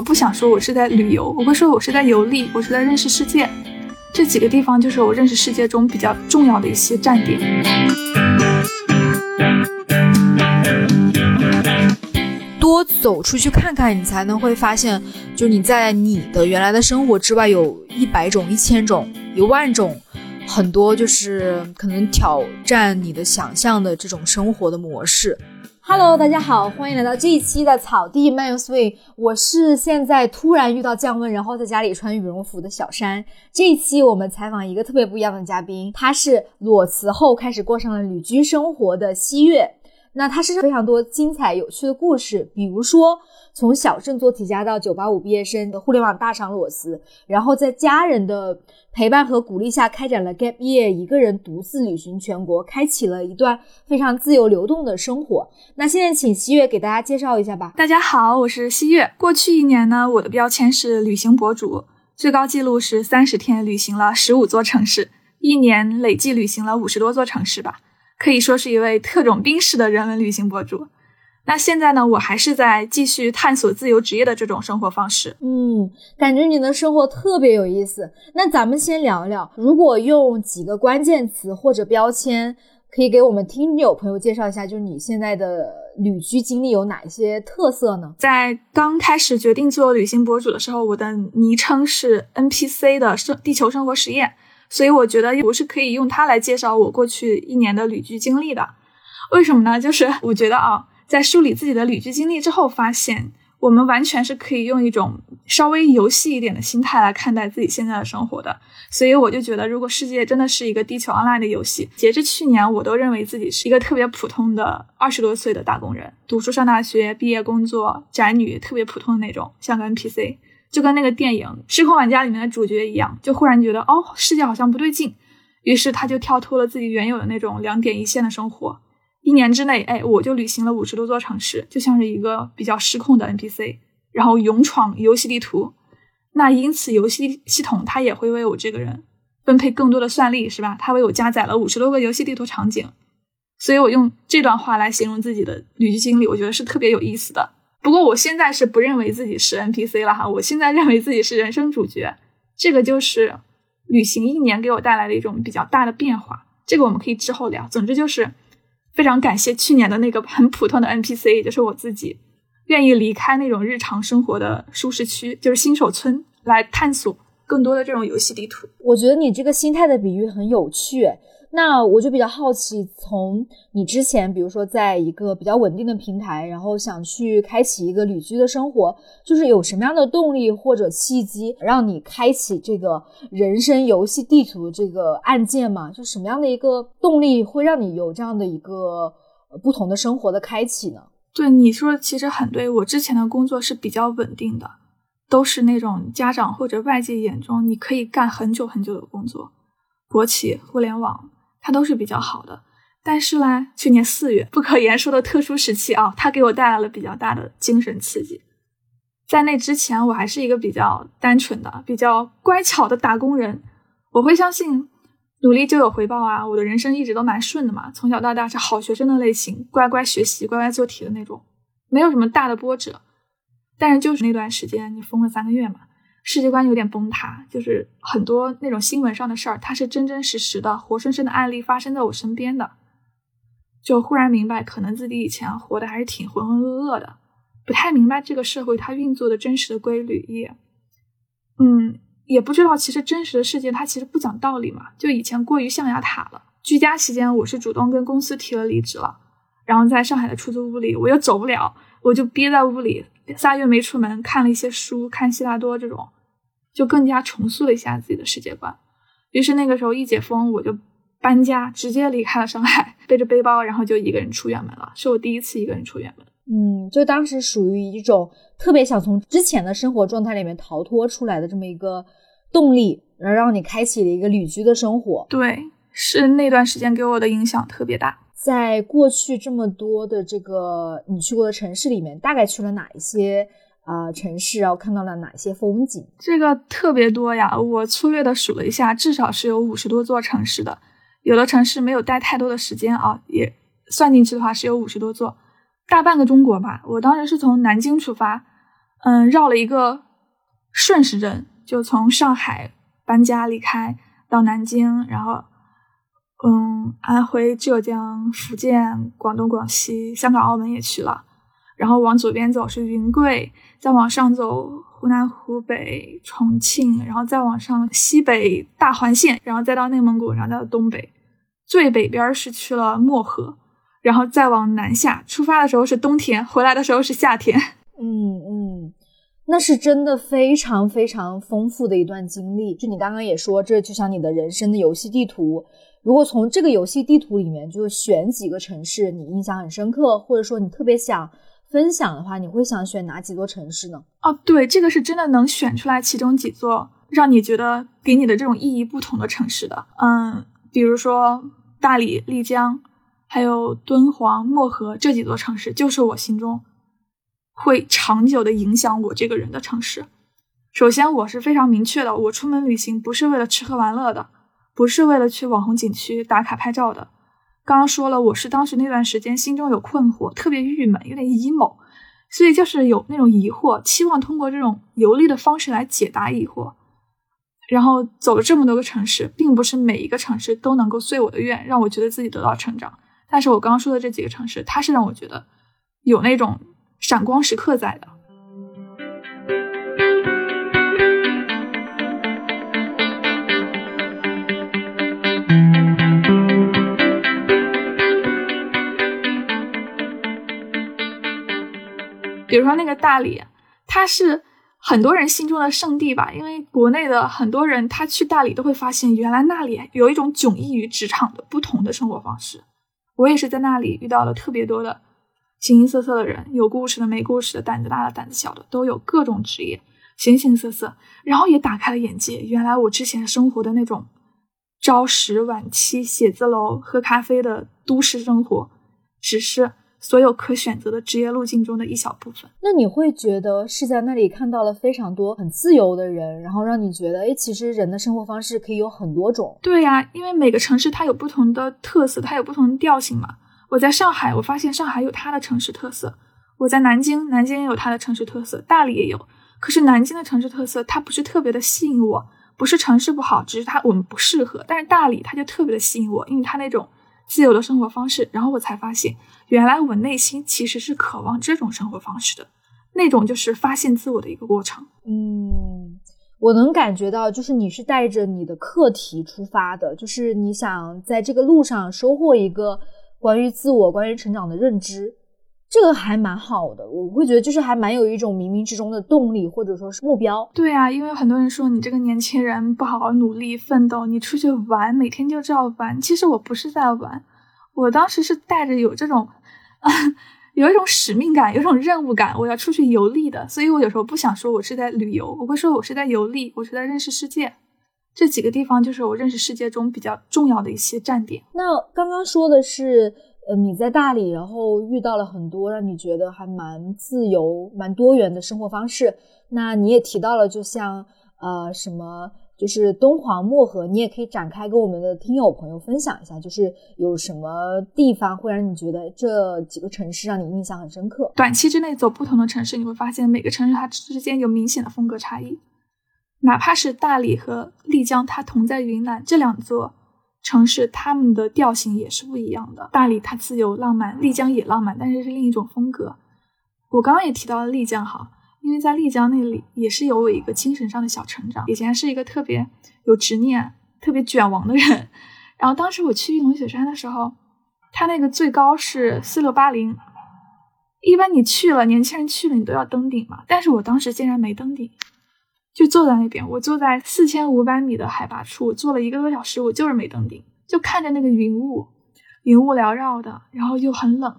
有时候不想说我是在旅游，我会说我是在游历，我是在认识世界。这几个地方就是我认识世界中比较重要的一些站点。多走出去看看，你才能会发现，就你在你的原来的生活之外，有一百种、一千种、一万种，很多就是可能挑战你的想象的这种生活的模式。Hello，大家好，欢迎来到这一期的草地漫游 swing。我是现在突然遇到降温，然后在家里穿羽绒服的小山。这一期我们采访一个特别不一样的嘉宾，他是裸辞后开始过上了旅居生活的西月。那他是非常多精彩有趣的故事，比如说从小镇做题家到九八五毕业生的互联网大厂裸辞，然后在家人的陪伴和鼓励下开展了 gap year，一个人独自旅行全国，开启了一段非常自由流动的生活。那现在请西月给大家介绍一下吧。大家好，我是西月。过去一年呢，我的标签是旅行博主，最高记录是三十天旅行了十五座城市，一年累计旅行了五十多座城市吧。可以说是一位特种兵式的人文旅行博主。那现在呢，我还是在继续探索自由职业的这种生活方式。嗯，感觉你的生活特别有意思。那咱们先聊一聊，如果用几个关键词或者标签，可以给我们听友朋友介绍一下，就是你现在的旅居经历有哪一些特色呢？在刚开始决定做旅行博主的时候，我的昵称是 NPC 的生地球生活实验。所以我觉得我是可以用它来介绍我过去一年的旅居经历的，为什么呢？就是 我觉得啊，在梳理自己的旅居经历之后，发现我们完全是可以用一种稍微游戏一点的心态来看待自己现在的生活的。所以我就觉得，如果世界真的是一个地球 online 的游戏，截至去年，我都认为自己是一个特别普通的二十多岁的打工人，读书上大学，毕业工作，宅女，特别普通的那种，像个 NPC。就跟那个电影《失控玩家》里面的主角一样，就忽然觉得哦，世界好像不对劲，于是他就跳脱了自己原有的那种两点一线的生活。一年之内，哎，我就旅行了五十多座城市，就像是一个比较失控的 NPC，然后勇闯游戏地图。那因此，游戏系统它也会为我这个人分配更多的算力，是吧？它为我加载了五十多个游戏地图场景。所以我用这段话来形容自己的旅居经历，我觉得是特别有意思的。不过我现在是不认为自己是 NPC 了哈，我现在认为自己是人生主角。这个就是旅行一年给我带来的一种比较大的变化。这个我们可以之后聊。总之就是非常感谢去年的那个很普通的 NPC，也就是我自己，愿意离开那种日常生活的舒适区，就是新手村，来探索更多的这种游戏地图。我觉得你这个心态的比喻很有趣。那我就比较好奇，从你之前，比如说在一个比较稳定的平台，然后想去开启一个旅居的生活，就是有什么样的动力或者契机让你开启这个人生游戏地图这个按键嘛？就什么样的一个动力会让你有这样的一个不同的生活的开启呢？对你说的其实很对，我之前的工作是比较稳定的，都是那种家长或者外界眼中你可以干很久很久的工作，国企、互联网。它都是比较好的，但是呢，去年四月不可言说的特殊时期啊，它给我带来了比较大的精神刺激。在那之前，我还是一个比较单纯的、比较乖巧的打工人。我会相信努力就有回报啊，我的人生一直都蛮顺的嘛，从小到大是好学生的类型，乖乖学习、乖乖做题的那种，没有什么大的波折。但是就是那段时间，你封了三个月嘛。世界观有点崩塌，就是很多那种新闻上的事儿，它是真真实实的、活生生的案例发生在我身边的，就忽然明白，可能自己以前活的还是挺浑浑噩噩的，不太明白这个社会它运作的真实的规律，也，嗯，也不知道其实真实的世界它其实不讲道理嘛，就以前过于象牙塔了。居家期间，我是主动跟公司提了离职了，然后在上海的出租屋里，我又走不了，我就憋在屋里。仨月没出门，看了一些书，看希拉多这种，就更加重塑了一下自己的世界观。于是那个时候一解封，我就搬家，直接离开了上海，背着背包，然后就一个人出远门了，是我第一次一个人出远门。嗯，就当时属于一种特别想从之前的生活状态里面逃脱出来的这么一个动力，然后让你开启了一个旅居的生活。对，是那段时间给我的影响特别大。在过去这么多的这个你去过的城市里面，大概去了哪一些啊城市，然后看到了哪些风景？这个特别多呀，我粗略的数了一下，至少是有五十多座城市的。有的城市没有待太多的时间啊，也算进去的话是有五十多座。大半个中国吧，我当时是从南京出发，嗯，绕了一个顺时针，就从上海搬家离开到南京，然后，嗯，安徽、浙江、福建、广东、广西、香港、澳门也去了，然后往左边走是云贵，再往上走湖南、湖北、重庆，然后再往上西北大环线，然后再到内蒙古，然后到东北，最北边是去了漠河。然后再往南下，出发的时候是冬天，回来的时候是夏天。嗯嗯，那是真的非常非常丰富的一段经历。就你刚刚也说，这就像你的人生的游戏地图。如果从这个游戏地图里面就选几个城市，你印象很深刻，或者说你特别想分享的话，你会想选哪几座城市呢？哦，对，这个是真的能选出来其中几座让你觉得给你的这种意义不同的城市的。嗯，比如说大理、丽江。还有敦煌、漠河这几座城市，就是我心中会长久的影响我这个人的城市。首先，我是非常明确的，我出门旅行不是为了吃喝玩乐的，不是为了去网红景区打卡拍照的。刚刚说了，我是当时那段时间心中有困惑，特别郁闷，有点 emo，所以就是有那种疑惑，期望通过这种游历的方式来解答疑惑。然后走了这么多个城市，并不是每一个城市都能够遂我的愿，让我觉得自己得到成长。但是我刚刚说的这几个城市，它是让我觉得有那种闪光时刻在的。比如说那个大理，它是很多人心中的圣地吧？因为国内的很多人他去大理都会发现，原来那里有一种迥异于职场的不同的生活方式。我也是在那里遇到了特别多的形形色色的人，有故事的、没故事的，胆子大的、胆子小的，都有各种职业，形形色色。然后也打开了眼界，原来我之前生活的那种朝十晚七、写字楼喝咖啡的都市生活，只是。所有可选择的职业路径中的一小部分。那你会觉得是在那里看到了非常多很自由的人，然后让你觉得，哎，其实人的生活方式可以有很多种。对呀，因为每个城市它有不同的特色，它有不同的调性嘛。我在上海，我发现上海有它的城市特色；我在南京，南京也有它的城市特色，大理也有。可是南京的城市特色它不是特别的吸引我，不是城市不好，只是它我们不适合。但是大理它就特别的吸引我，因为它那种。自由的生活方式，然后我才发现，原来我内心其实是渴望这种生活方式的，那种就是发现自我的一个过程。嗯，我能感觉到，就是你是带着你的课题出发的，就是你想在这个路上收获一个关于自我、关于成长的认知。这个还蛮好的，我会觉得就是还蛮有一种冥冥之中的动力，或者说是目标。对啊，因为很多人说你这个年轻人不好好努力奋斗，你出去玩，每天就知道玩。其实我不是在玩，我当时是带着有这种，有一种使命感，有一种任务感，我要出去游历的。所以我有时候不想说我是在旅游，我会说我是在游历，我是在认识世界。这几个地方就是我认识世界中比较重要的一些站点。那刚刚说的是。呃，你在大理，然后遇到了很多让你觉得还蛮自由、蛮多元的生活方式。那你也提到了，就像呃什么，就是敦煌、漠河，你也可以展开跟我们的听友朋友分享一下，就是有什么地方会让你觉得这几个城市让你印象很深刻？短期之内走不同的城市，你会发现每个城市它之间有明显的风格差异。哪怕是大理和丽江，它同在云南这两座。城市他们的调性也是不一样的。大理它自由浪漫，丽江也浪漫，但是是另一种风格。我刚刚也提到了丽江哈，因为在丽江那里也是有我一个精神上的小成长。以前是一个特别有执念、特别卷王的人。然后当时我去玉龙雪山的时候，它那个最高是四六八零，一般你去了，年轻人去了你都要登顶嘛。但是我当时竟然没登顶。就坐在那边，我坐在四千五百米的海拔处，坐了一个多小时，我就是没登顶，就看着那个云雾，云雾缭绕的，然后又很冷。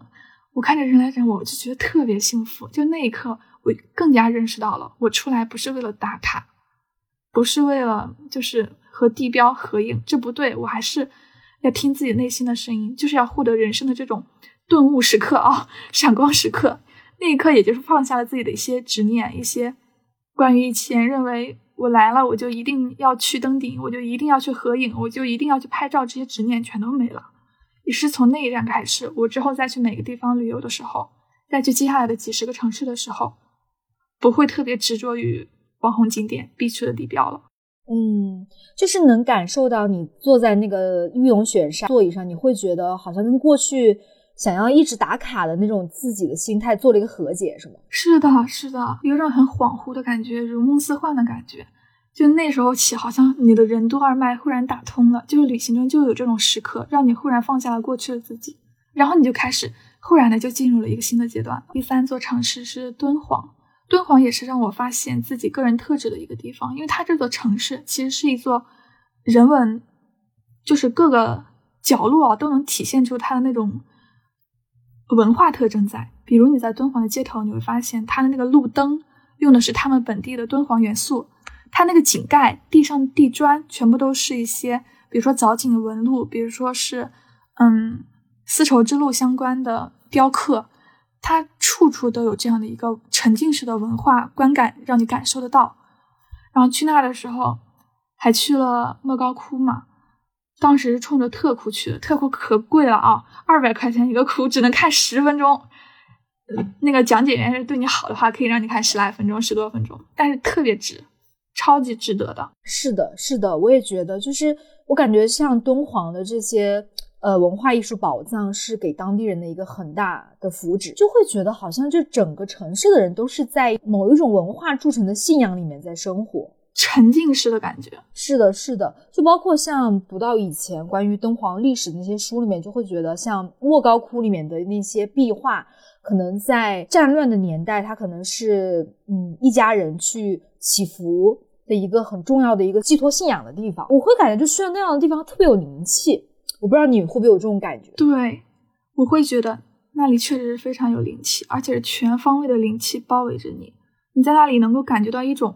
我看着人来人往，我就觉得特别幸福。就那一刻，我更加认识到了，我出来不是为了打卡，不是为了就是和地标合影，这不对。我还是要听自己内心的声音，就是要获得人生的这种顿悟时刻啊，闪光时刻。那一刻，也就是放下了自己的一些执念，一些关于以前认为我来了我就一定要去登顶，我就一定要去合影，我就一定要去拍照，这些执念全都没了。也是从那一站开始，我之后再去每个地方旅游的时候，再去接下来的几十个城市的时候，不会特别执着于网红景点必去的地标了。嗯，就是能感受到你坐在那个玉龙雪山座椅上，你会觉得好像跟过去想要一直打卡的那种自己的心态做了一个和解，是吗？是的，是的，有种很恍惚的感觉，如梦似幻的感觉。就那时候起，好像你的任督二脉忽然打通了。就是旅行中就有这种时刻，让你忽然放下了过去的自己，然后你就开始忽然的就进入了一个新的阶段。第三座城市是敦煌，敦煌也是让我发现自己个人特质的一个地方，因为它这座城市其实是一座人文，就是各个角落啊都能体现出它的那种文化特征在。比如你在敦煌的街头，你会发现它的那个路灯用的是他们本地的敦煌元素。它那个井盖地上地砖全部都是一些，比如说藻井的纹路，比如说是，嗯，丝绸之路相关的雕刻，它处处都有这样的一个沉浸式的文化观感，让你感受得到。然后去那儿的时候，还去了莫高窟嘛，当时是冲着特窟去的，特窟可贵了啊，二百块钱一个窟，只能看十分钟。那个讲解员是对你好的话，可以让你看十来分钟，十多分钟，但是特别值。超级值得的，是的，是的，我也觉得，就是我感觉像敦煌的这些呃文化艺术宝藏，是给当地人的一个很大的福祉，就会觉得好像就整个城市的人都是在某一种文化铸成的信仰里面在生活，沉浸式的感觉。是的，是的，就包括像读到以前关于敦煌历史的那些书里面，就会觉得像莫高窟里面的那些壁画，可能在战乱的年代，它可能是嗯一家人去。祈福的一个很重要的一个寄托信仰的地方，我会感觉就去了那样的地方特别有灵气。我不知道你会不会有这种感觉？对，我会觉得那里确实是非常有灵气，而且是全方位的灵气包围着你。你在那里能够感觉到一种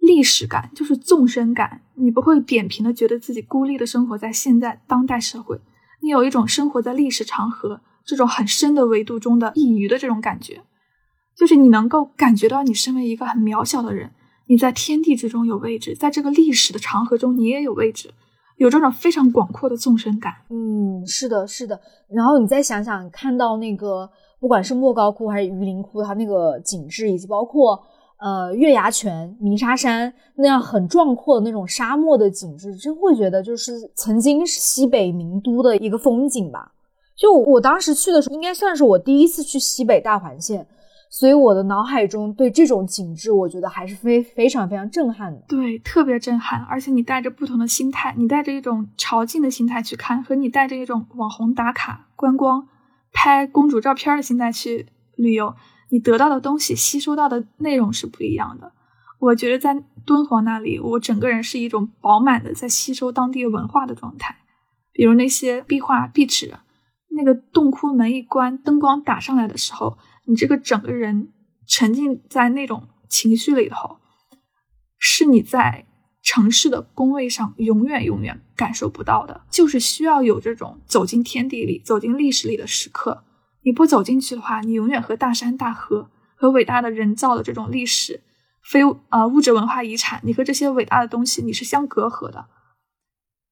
历史感，就是纵深感。你不会扁平的觉得自己孤立的生活在现在当代社会，你有一种生活在历史长河这种很深的维度中的一隅的这种感觉，就是你能够感觉到你身为一个很渺小的人。你在天地之中有位置，在这个历史的长河中你也有位置，有这种非常广阔的纵深感。嗯，是的，是的。然后你再想想，看到那个不管是莫高窟还是榆林窟，它那个景致，以及包括呃月牙泉、鸣沙山那样很壮阔的那种沙漠的景致，真会觉得就是曾经是西北名都的一个风景吧。就我当时去的时候，应该算是我第一次去西北大环线。所以我的脑海中对这种景致，我觉得还是非非常非常震撼的。对，特别震撼。而且你带着不同的心态，你带着一种朝觐的心态去看，和你带着一种网红打卡、观光、拍公主照片的心态去旅游，你得到的东西、吸收到的内容是不一样的。我觉得在敦煌那里，我整个人是一种饱满的在吸收当地文化的状态。比如那些壁画、壁纸，那个洞窟门一关，灯光打上来的时候。你这个整个人沉浸在那种情绪里头，是你在城市的工位上永远永远感受不到的。就是需要有这种走进天地里、走进历史里的时刻。你不走进去的话，你永远和大山大河、和伟大的人造的这种历史、非呃物质文化遗产，你和这些伟大的东西你是相隔阂的。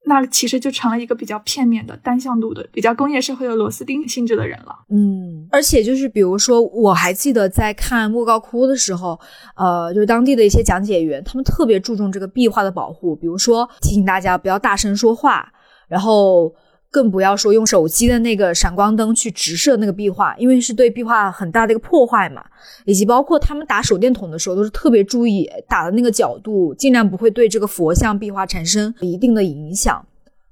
那其实就成了一个比较片面的、单向度的、比较工业社会的螺丝钉性质的人了。嗯，而且就是比如说，我还记得在看莫高窟的时候，呃，就是当地的一些讲解员，他们特别注重这个壁画的保护，比如说提醒大家不要大声说话，然后。更不要说用手机的那个闪光灯去直射那个壁画，因为是对壁画很大的一个破坏嘛。以及包括他们打手电筒的时候，都是特别注意打的那个角度，尽量不会对这个佛像壁画产生一定的影响。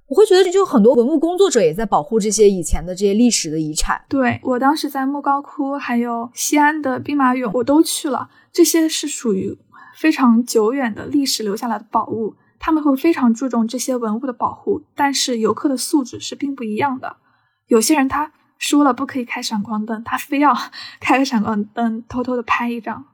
我会觉得，就很多文物工作者也在保护这些以前的这些历史的遗产。对我当时在莫高窟，还有西安的兵马俑，我都去了。这些是属于非常久远的历史留下来的宝物。他们会非常注重这些文物的保护，但是游客的素质是并不一样的。有些人他说了不可以开闪光灯，他非要 开个闪光灯偷偷的拍一张；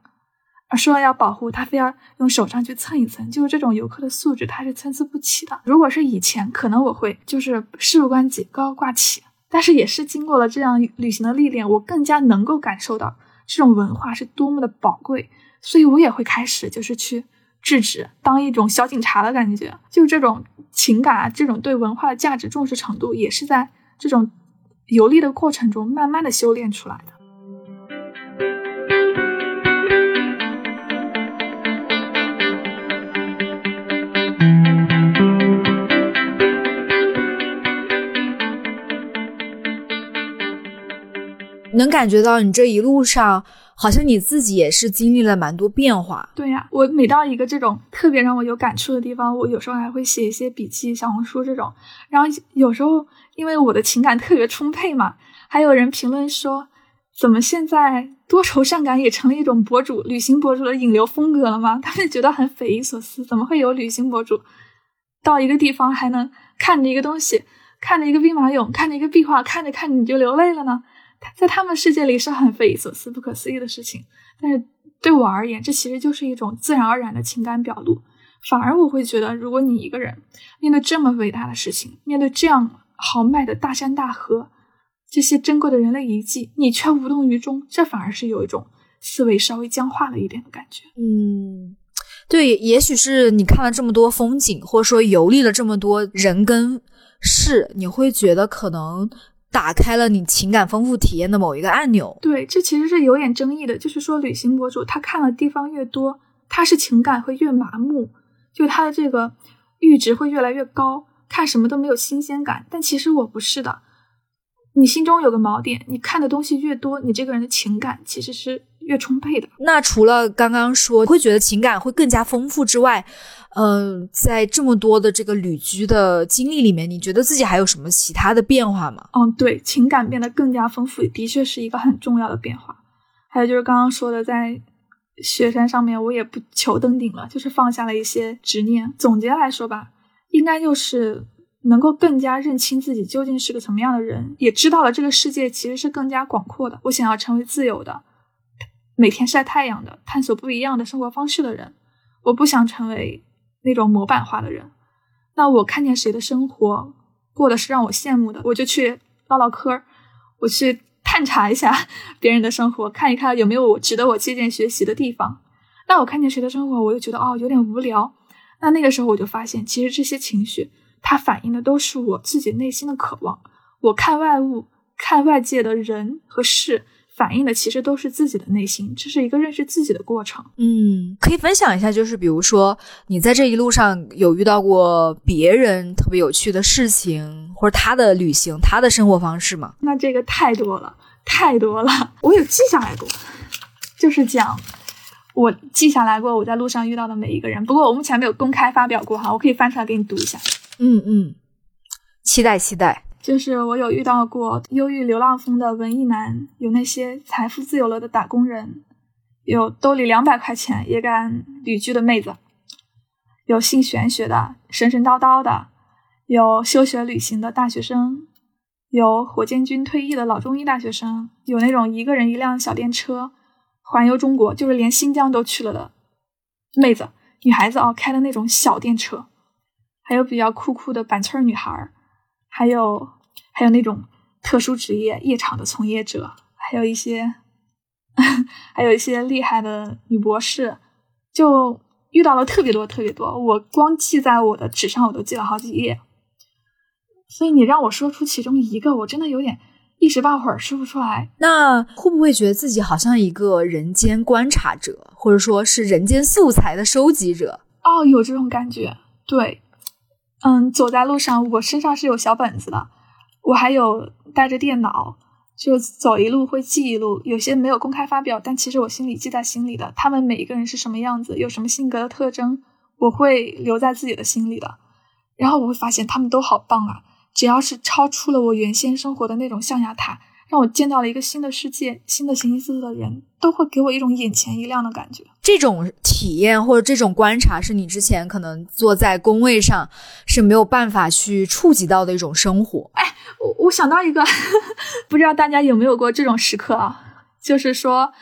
而说了要保护，他非要用手上去蹭一蹭。就是这种游客的素质，他是参差不齐的。如果是以前，可能我会就是事不关己高高挂起，但是也是经过了这样旅行的历练，我更加能够感受到这种文化是多么的宝贵，所以我也会开始就是去。制止，当一种小警察的感觉，就这种情感啊，这种对文化的价值重视程度，也是在这种游历的过程中慢慢的修炼出来的。能感觉到你这一路上。好像你自己也是经历了蛮多变化。对呀，我每到一个这种特别让我有感触的地方，我有时候还会写一些笔记、小红书这种。然后有时候因为我的情感特别充沛嘛，还有人评论说，怎么现在多愁善感也成了一种博主、旅行博主的引流风格了吗？他们觉得很匪夷所思，怎么会有旅行博主到一个地方还能看着一个东西，看着一个兵马俑，看着一个壁画，看着看着你就流泪了呢？在他们世界里是很匪夷所思、不可思议的事情，但是对我而言，这其实就是一种自然而然的情感表露。反而我会觉得，如果你一个人面对这么伟大的事情，面对这样豪迈的大山大河，这些珍贵的人类遗迹，你却无动于衷，这反而是有一种思维稍微僵化了一点的感觉。嗯，对，也许是你看了这么多风景，或者说游历了这么多人跟事，你会觉得可能。打开了你情感丰富体验的某一个按钮。对，这其实是有点争议的。就是说，旅行博主他看的地方越多，他是情感会越麻木，就他的这个阈值会越来越高，看什么都没有新鲜感。但其实我不是的，你心中有个锚点，你看的东西越多，你这个人的情感其实是越充沛的。那除了刚刚说会觉得情感会更加丰富之外，嗯，在这么多的这个旅居的经历里面，你觉得自己还有什么其他的变化吗？嗯，对，情感变得更加丰富，的确是一个很重要的变化。还有就是刚刚说的，在雪山上面，我也不求登顶了，就是放下了一些执念。总结来说吧，应该就是能够更加认清自己究竟是个什么样的人，也知道了这个世界其实是更加广阔的。我想要成为自由的，每天晒太阳的，探索不一样的生活方式的人。我不想成为。那种模板化的人，那我看见谁的生活过的是让我羡慕的，我就去唠唠嗑儿，我去探查一下 别人的生活，看一看有没有我值得我借鉴学习的地方。那我看见谁的生活，我又觉得哦有点无聊。那那个时候我就发现，其实这些情绪它反映的都是我自己内心的渴望。我看外物，看外界的人和事。反映的其实都是自己的内心，这是一个认识自己的过程。嗯，可以分享一下，就是比如说你在这一路上有遇到过别人特别有趣的事情，或者他的旅行、他的生活方式吗？那这个太多了，太多了，我有记下来过，就是讲我记下来过我在路上遇到的每一个人。不过我目前没有公开发表过哈，我可以翻出来给你读一下。嗯嗯，期待期待。就是我有遇到过忧郁流浪风的文艺男，有那些财富自由了的打工人，有兜里两百块钱也敢旅居的妹子，有信玄学的神神叨叨的，有休学旅行的大学生，有火箭军退役的老中医大学生，有那种一个人一辆小电车环游中国，就是连新疆都去了的妹子，女孩子哦开的那种小电车，还有比较酷酷的板寸女孩。还有，还有那种特殊职业夜场的从业者，还有一些，还有一些厉害的女博士，就遇到了特别多特别多。我光记在我的纸上，我都记了好几页。所以你让我说出其中一个，我真的有点一时半会儿说不出来。那会不会觉得自己好像一个人间观察者，或者说是人间素材的收集者？哦，有这种感觉，对。嗯，走在路上，我身上是有小本子的，我还有带着电脑，就走一路会记一路。有些没有公开发表，但其实我心里记在心里的。他们每一个人是什么样子，有什么性格的特征，我会留在自己的心里的。然后我会发现他们都好棒啊！只要是超出了我原先生活的那种象牙塔，让我见到了一个新的世界，新的形形色色的人，都会给我一种眼前一亮的感觉。这种体验或者这种观察，是你之前可能坐在工位上是没有办法去触及到的一种生活。哎，我我想到一个，不知道大家有没有过这种时刻啊？就是说，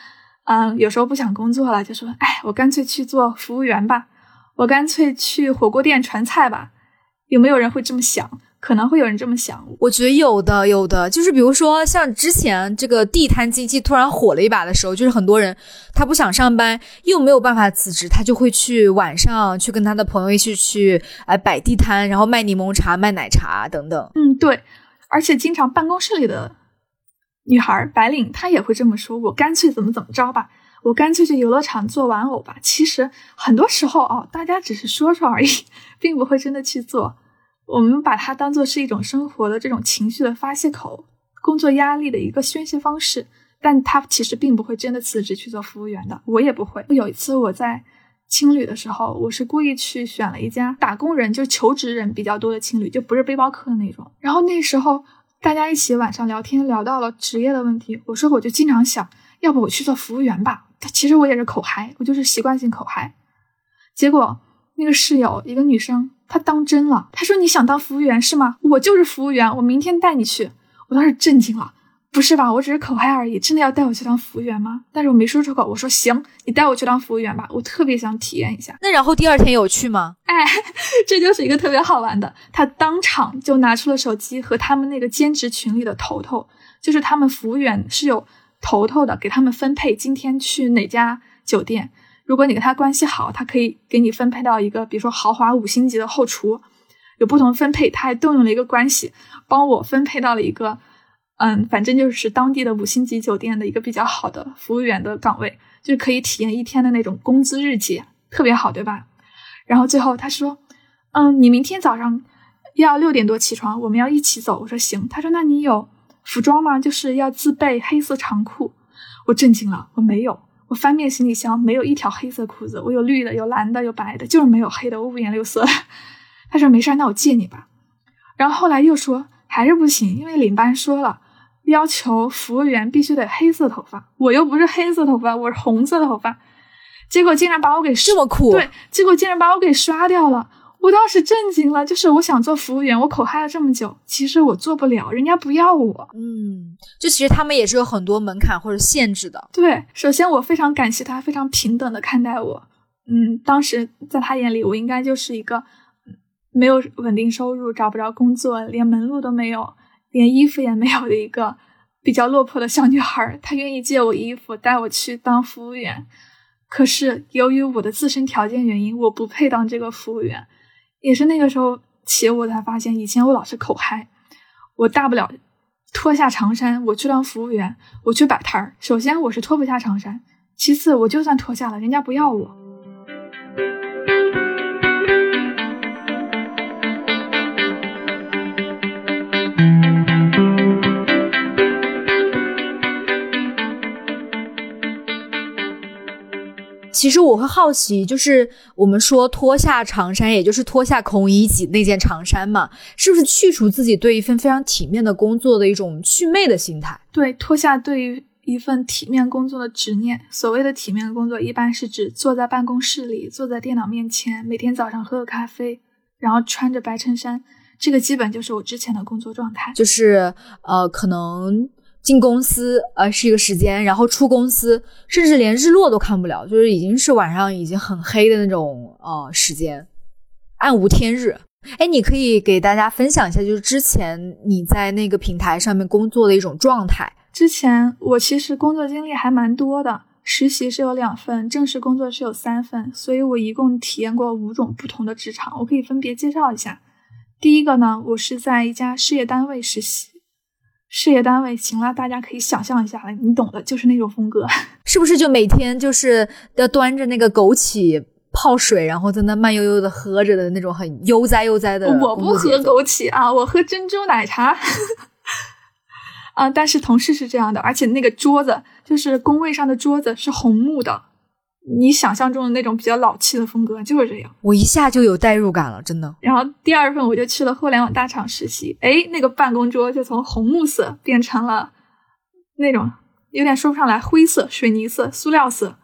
嗯，有时候不想工作了，就说，哎，我干脆去做服务员吧，我干脆去火锅店传菜吧。有没有人会这么想？可能会有人这么想，我觉得有的，有的，就是比如说像之前这个地摊经济突然火了一把的时候，就是很多人他不想上班，又没有办法辞职，他就会去晚上去跟他的朋友一起去哎摆地摊，然后卖柠檬茶、卖奶茶等等。嗯，对，而且经常办公室里的女孩白领她也会这么说，我干脆怎么怎么着吧，我干脆去游乐场做玩偶吧。其实很多时候哦，大家只是说说而已，并不会真的去做。我们把它当做是一种生活的这种情绪的发泄口，工作压力的一个宣泄方式，但他其实并不会真的辞职去做服务员的，我也不会。有一次我在青旅的时候，我是故意去选了一家打工人，就求职人比较多的青旅，就不是背包客的那种。然后那时候大家一起晚上聊天，聊到了职业的问题，我说我就经常想，要不我去做服务员吧？其实我也是口嗨，我就是习惯性口嗨。结果那个室友一个女生。她当真了，她说：“你想当服务员是吗？我就是服务员，我明天带你去。”我当时震惊了，不是吧？我只是口嗨而已，真的要带我去当服务员吗？但是我没说出口。我说：“行，你带我去当服务员吧，我特别想体验一下。”那然后第二天有去吗？哎，这就是一个特别好玩的。他当场就拿出了手机和他们那个兼职群里的头头，就是他们服务员是有头头的，给他们分配今天去哪家酒店。如果你跟他关系好，他可以给你分配到一个，比如说豪华五星级的后厨，有不同分配。他还动用了一个关系，帮我分配到了一个，嗯，反正就是当地的五星级酒店的一个比较好的服务员的岗位，就是可以体验一天的那种工资日结，特别好，对吧？然后最后他说，嗯，你明天早上要六点多起床，我们要一起走。我说行。他说那你有服装吗？就是要自备黑色长裤。我震惊了，我没有。我翻遍行李箱，没有一条黑色裤子。我有绿的，有蓝的，有白的，就是没有黑的。我五颜六色。他说没事，那我借你吧。然后后来又说还是不行，因为领班说了，要求服务员必须得黑色头发。我又不是黑色头发，我是红色头发。结果竟然把我给这么酷，对，结果竟然把我给刷掉了。我当时震惊了，就是我想做服务员，我口嗨了这么久，其实我做不了，人家不要我。嗯，就其实他们也是有很多门槛或者限制的。对，首先我非常感谢他，非常平等的看待我。嗯，当时在他眼里，我应该就是一个没有稳定收入、找不着工作、连门路都没有、连衣服也没有的一个比较落魄的小女孩。他愿意借我衣服，带我去当服务员。可是由于我的自身条件原因，我不配当这个服务员。也是那个时候起，我才发现以前我老是口嗨，我大不了脱下长衫，我去当服务员，我去摆摊儿。首先我是脱不下长衫，其次我就算脱下了，人家不要我。其实我会好奇，就是我们说脱下长衫，也就是脱下孔乙己那件长衫嘛，是不是去除自己对一份非常体面的工作的一种祛魅的心态？对，脱下对于一份体面工作的执念。所谓的体面工作，一般是指坐在办公室里，坐在电脑面前，每天早上喝个咖啡，然后穿着白衬衫，这个基本就是我之前的工作状态。就是呃，可能。进公司呃是一个时间，然后出公司，甚至连日落都看不了，就是已经是晚上已经很黑的那种呃时间，暗无天日。哎，你可以给大家分享一下，就是之前你在那个平台上面工作的一种状态。之前我其实工作经历还蛮多的，实习是有两份，正式工作是有三份，所以我一共体验过五种不同的职场。我可以分别介绍一下。第一个呢，我是在一家事业单位实习。事业单位，行了，大家可以想象一下了，你懂的，就是那种风格，是不是？就每天就是要端着那个枸杞泡水，然后在那慢悠悠的喝着的那种很悠哉悠哉的。我不喝枸杞啊，我喝珍珠奶茶。啊，但是同事是这样的，而且那个桌子就是工位上的桌子是红木的。你想象中的那种比较老气的风格就是这样，我一下就有代入感了，真的。然后第二份我就去了互联网大厂实习，哎，那个办公桌就从红木色变成了那种有点说不上来，灰色、水泥色、塑料色、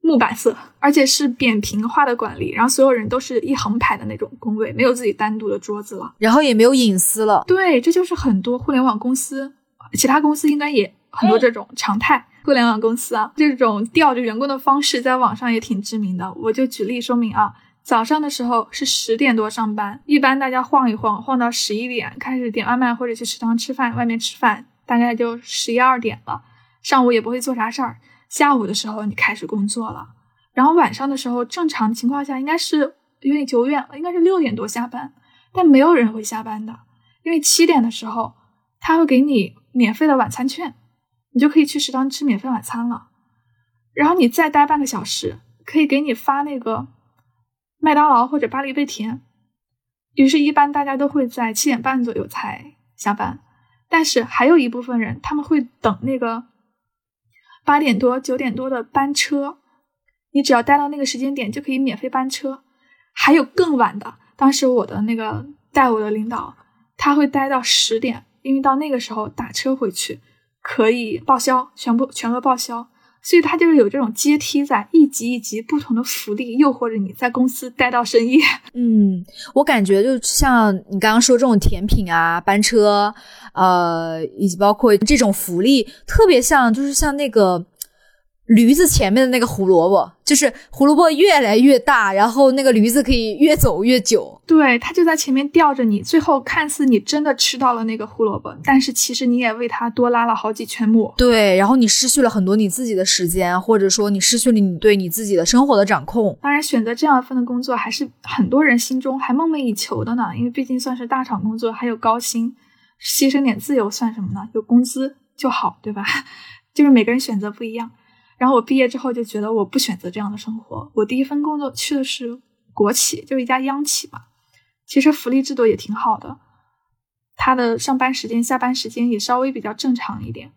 木板色，而且是扁平化的管理，然后所有人都是一横排的那种工位，没有自己单独的桌子了，然后也没有隐私了。对，这就是很多互联网公司，其他公司应该也很多这种常态。互联网公司啊，这种吊着员工的方式在网上也挺知名的。我就举例说明啊，早上的时候是十点多上班，一般大家晃一晃，晃到十一点开始点外卖或者去食堂吃饭，外面吃饭大概就十一二点了。上午也不会做啥事儿，下午的时候你开始工作了，然后晚上的时候正常情况下应该是有点久远了，应该是六点多下班，但没有人会下班的，因为七点的时候他会给你免费的晚餐券。你就可以去食堂吃免费晚餐了，然后你再待半个小时，可以给你发那个麦当劳或者巴黎贝甜。于是，一般大家都会在七点半左右才下班，但是还有一部分人他们会等那个八点多、九点多的班车，你只要待到那个时间点就可以免费班车。还有更晚的，当时我的那个带我的领导他会待到十点，因为到那个时候打车回去。可以报销，全部全额报销，所以它就是有这种阶梯在一级一级不同的福利，诱惑着你在公司待到深夜。嗯，我感觉就像你刚刚说这种甜品啊、班车，呃，以及包括这种福利，特别像就是像那个。驴子前面的那个胡萝卜，就是胡萝卜越来越大，然后那个驴子可以越走越久。对，它就在前面吊着你，最后看似你真的吃到了那个胡萝卜，但是其实你也为它多拉了好几圈木。对，然后你失去了很多你自己的时间，或者说你失去了你对你自己的生活的掌控。当然，选择这样一份的工作，还是很多人心中还梦寐以求的呢，因为毕竟算是大厂工作，还有高薪，牺牲点自由算什么呢？有工资就好，对吧？就是每个人选择不一样。然后我毕业之后就觉得我不选择这样的生活。我第一份工作去的是国企，就是一家央企嘛。其实福利制度也挺好的，他的上班时间、下班时间也稍微比较正常一点。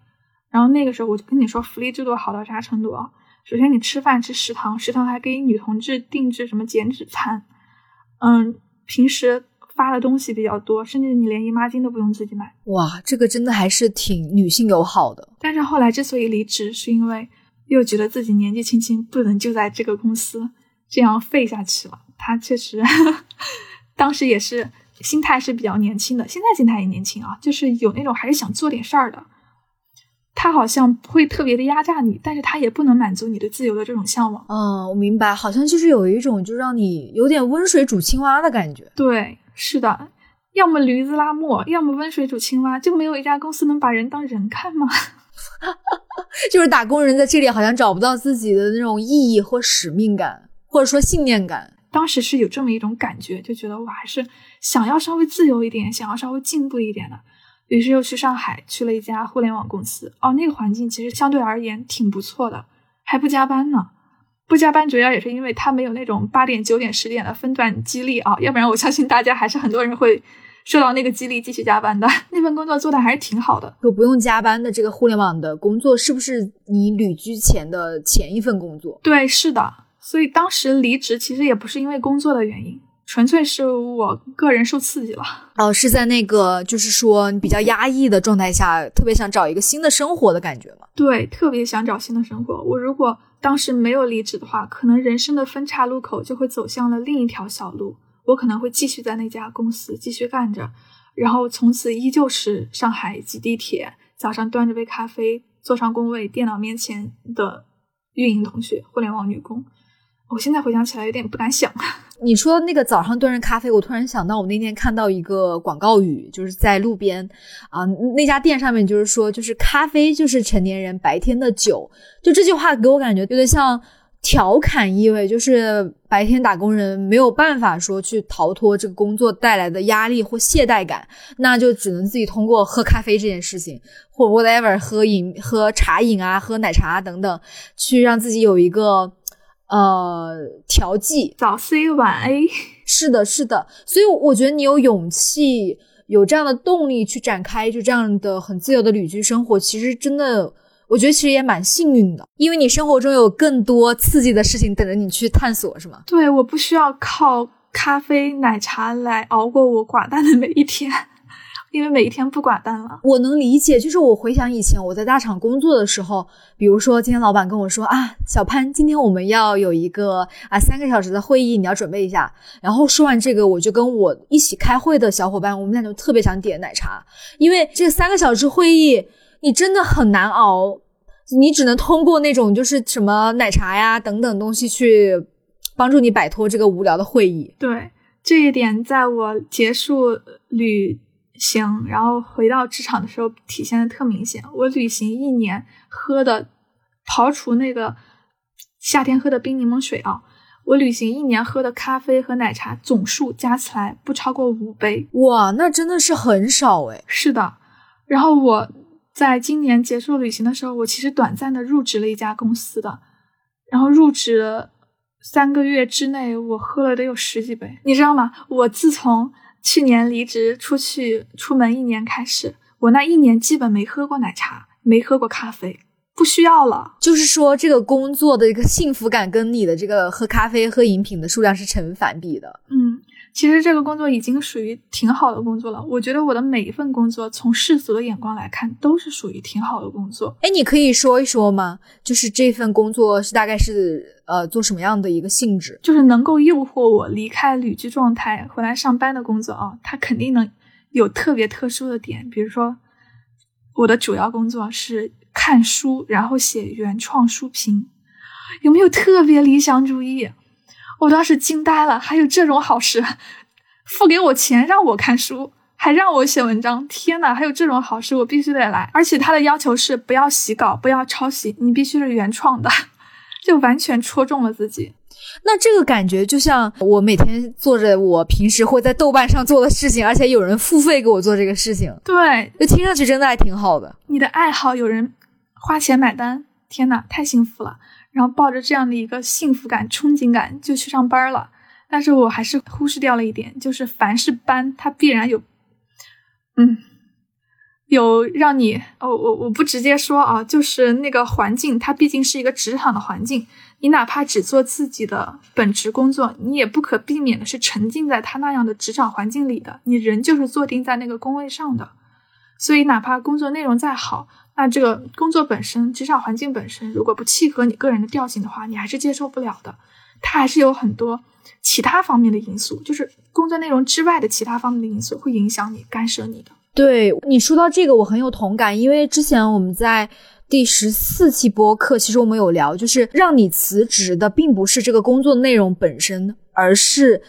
然后那个时候我就跟你说，福利制度好到啥程度啊？首先你吃饭吃食堂，食堂还给女同志定制什么减脂餐。嗯，平时发的东西比较多，甚至你连姨妈巾都不用自己买。哇，这个真的还是挺女性友好的。但是后来之所以离职，是因为。又觉得自己年纪轻轻，不能就在这个公司这样废下去了。他确实，当时也是心态是比较年轻的，现在心态也年轻啊，就是有那种还是想做点事儿的。他好像不会特别的压榨你，但是他也不能满足你对自由的这种向往。嗯，我明白，好像就是有一种就让你有点温水煮青蛙的感觉。对，是的，要么驴子拉磨，要么温水煮青蛙，就没有一家公司能把人当人看吗？就是打工人在这里好像找不到自己的那种意义或使命感，或者说信念感。当时是有这么一种感觉，就觉得我还是想要稍微自由一点，想要稍微进步一点的。于是又去上海，去了一家互联网公司。哦，那个环境其实相对而言挺不错的，还不加班呢。不加班主要也是因为他没有那种八点、九点、十点的分段激励啊，要不然我相信大家还是很多人会。受到那个激励，继续加班的 那份工作做的还是挺好的。就不用加班的这个互联网的工作，是不是你旅居前的前一份工作？对，是的。所以当时离职其实也不是因为工作的原因，纯粹是我个人受刺激了。哦，是在那个就是说你比较压抑的状态下，特别想找一个新的生活的感觉吗？对，特别想找新的生活。我如果当时没有离职的话，可能人生的分岔路口就会走向了另一条小路。我可能会继续在那家公司继续干着，然后从此依旧是上海挤地铁，早上端着杯咖啡坐上工位电脑面前的运营同学，互联网女工。我现在回想起来有点不敢想。你说那个早上端着咖啡，我突然想到我那天看到一个广告语，就是在路边啊那家店上面就是说，就是咖啡就是成年人白天的酒，就这句话给我感觉有点像。调侃意味就是白天打工人没有办法说去逃脱这个工作带来的压力或懈怠感，那就只能自己通过喝咖啡这件事情，或 whatever 喝饮喝茶饮啊，喝奶茶等等，去让自己有一个呃调剂。早 C 晚 A，是的，是的。所以我觉得你有勇气，有这样的动力去展开就这样的很自由的旅居生活，其实真的。我觉得其实也蛮幸运的，因为你生活中有更多刺激的事情等着你去探索，是吗？对，我不需要靠咖啡、奶茶来熬过我寡淡的每一天。因为每一天不寡淡了。我能理解，就是我回想以前我在大厂工作的时候，比如说今天老板跟我说啊，小潘，今天我们要有一个啊三个小时的会议，你要准备一下。然后说完这个，我就跟我一起开会的小伙伴，我们俩就特别想点奶茶，因为这三个小时会议你真的很难熬，你只能通过那种就是什么奶茶呀等等东西去帮助你摆脱这个无聊的会议。对这一点，在我结束旅行，然后回到职场的时候体现的特明显。我旅行一年喝的，刨除那个夏天喝的冰柠檬水啊，我旅行一年喝的咖啡和奶茶总数加起来不超过五杯。哇，那真的是很少诶。是的，然后我在今年结束旅行的时候，我其实短暂的入职了一家公司的，然后入职三个月之内，我喝了得有十几杯，你知道吗？我自从去年离职出去出门一年开始，我那一年基本没喝过奶茶，没喝过咖啡，不需要了。就是说，这个工作的一个幸福感跟你的这个喝咖啡、喝饮品的数量是成反比的。嗯，其实这个工作已经属于挺好的工作了。我觉得我的每一份工作，从世俗的眼光来看，都是属于挺好的工作。哎，你可以说一说吗？就是这份工作是大概是呃做什么样的一个性质？就是能够诱惑我离开旅居状态回来上班的工作啊，它肯定能有特别特殊的点。比如说，我的主要工作是看书，然后写原创书评，有没有特别理想主义？我当时惊呆了，还有这种好事，付给我钱让我看书，还让我写文章，天呐，还有这种好事，我必须得来。而且他的要求是不要洗稿，不要抄袭，你必须是原创的，就完全戳中了自己。那这个感觉就像我每天做着我平时会在豆瓣上做的事情，而且有人付费给我做这个事情，对，就听上去真的还挺好的。你的爱好有人花钱买单，天呐，太幸福了。然后抱着这样的一个幸福感、憧憬感就去上班了。但是我还是忽视掉了一点，就是凡是班，它必然有，嗯，有让你哦，我我不直接说啊，就是那个环境，它毕竟是一个职场的环境。你哪怕只做自己的本职工作，你也不可避免的是沉浸在他那样的职场环境里的。你人就是坐定在那个工位上的，所以哪怕工作内容再好，那这个工作本身、职场环境本身如果不契合你个人的调性的话，你还是接受不了的。它还是有很多其他方面的因素，就是工作内容之外的其他方面的因素会影响你、干涉你的。对你说到这个，我很有同感，因为之前我们在第十四期播客，其实我们有聊，就是让你辞职的，并不是这个工作内容本身，而是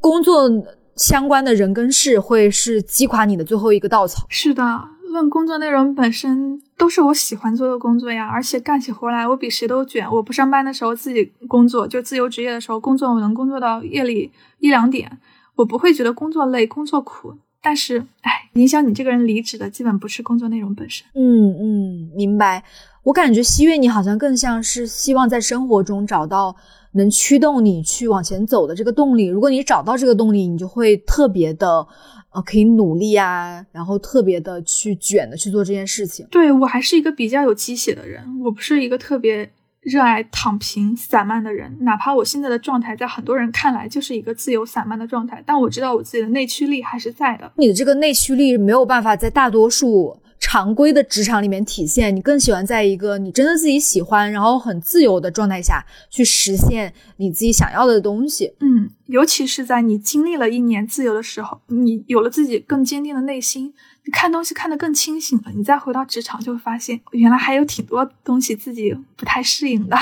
工作相关的人跟事会是击垮你的最后一个稻草。是的，论工作内容本身都是我喜欢做的工作呀，而且干起活来我比谁都卷。我不上班的时候自己工作，就自由职业的时候工作，我能工作到夜里一两点，我不会觉得工作累、工作苦。但是，哎，影响你这个人离职的，基本不是工作内容本身。嗯嗯，明白。我感觉西月你好像更像是希望在生活中找到能驱动你去往前走的这个动力。如果你找到这个动力，你就会特别的呃可以努力啊，然后特别的去卷的去做这件事情。对我还是一个比较有鸡血的人，我不是一个特别热爱躺平散漫的人。哪怕我现在的状态在很多人看来就是一个自由散漫的状态，但我知道我自己的内驱力还是在的。你的这个内驱力没有办法在大多数常规的职场里面体现，你更喜欢在一个你真的自己喜欢，然后很自由的状态下去实现你自己想要的东西。嗯，尤其是在你经历了一年自由的时候，你有了自己更坚定的内心，你看东西看得更清醒了。你再回到职场，就会发现原来还有挺多东西自己不太适应的。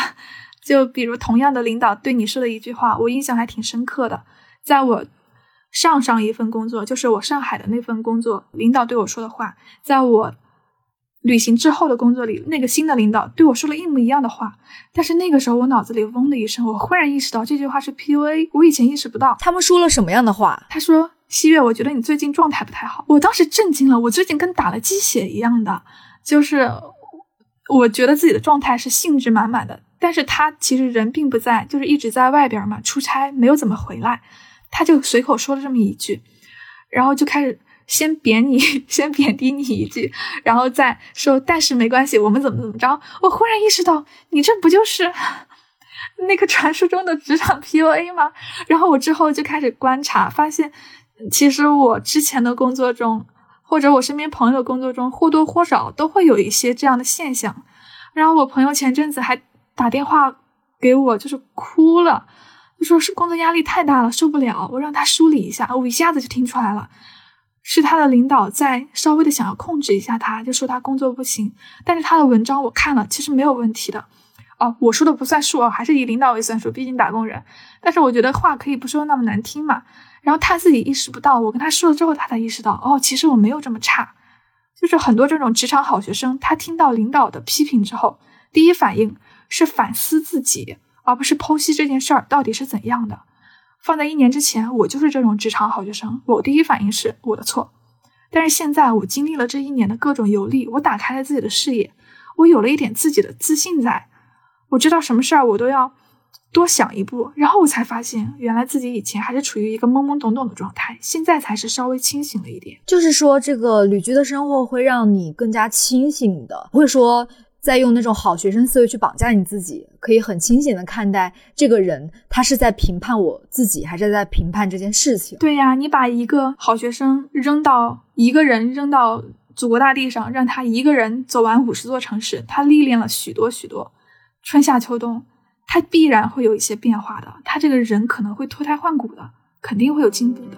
就比如同样的领导对你说的一句话，我印象还挺深刻的。在我上上一份工作，就是我上海的那份工作，领导对我说的话，在我旅行之后的工作里，那个新的领导对我说了一模一样的话。但是那个时候，我脑子里嗡的一声，我忽然意识到这句话是 PUA，我以前意识不到。他们说了什么样的话？他说：“西月，我觉得你最近状态不太好。”我当时震惊了，我最近跟打了鸡血一样的，就是我觉得自己的状态是兴致满满的，但是他其实人并不在，就是一直在外边嘛，出差没有怎么回来，他就随口说了这么一句，然后就开始先贬你，先贬低你一句，然后再说，但是没关系，我们怎么怎么着。我忽然意识到，你这不就是 那个传说中的职场 PUA 吗？然后我之后就开始观察，发现其实我之前的工作中或者我身边朋友工作中或多或少都会有一些这样的现象。然后我朋友前阵子还打电话给我，就是哭了，就说是工作压力太大了，受不了。我让他梳理一下，我一下子就听出来了，是他的领导在稍微的想要控制一下他，就说他工作不行。但是他的文章我看了，其实没有问题的。哦，我说的不算数哦，还是以领导为算数，毕竟打工人。但是我觉得话可以不说那么难听嘛。然后他自己意识不到，我跟他说了之后，他才意识到，哦，其实我没有这么差。就是很多这种职场好学生，他听到领导的批评之后，第一反应是反思自己，而不是剖析这件事儿到底是怎样的。放在一年之前，我就是这种职场好学生，我第一反应是我的错。但是现在，我经历了这一年的各种游历，我打开了自己的视野，我有了一点自己的自信，在我知道什么事儿我都要。多想一步，然后我才发现，原来自己以前还是处于一个懵懵懂懂的状态，现在才是稍微清醒了一点。就是说，这个旅居的生活会让你更加清醒的，不会说再用那种好学生思维去绑架你自己，可以很清醒的看待这个人，他是在评判我自己，还是在评判这件事情。对呀，你把一个好学生扔到一个人扔到祖国大地上，让他一个人走完五十座城市，他历练了许多许多春夏秋冬。他必然会有一些变化的，他这个人可能会脱胎换骨的，肯定会有进步的。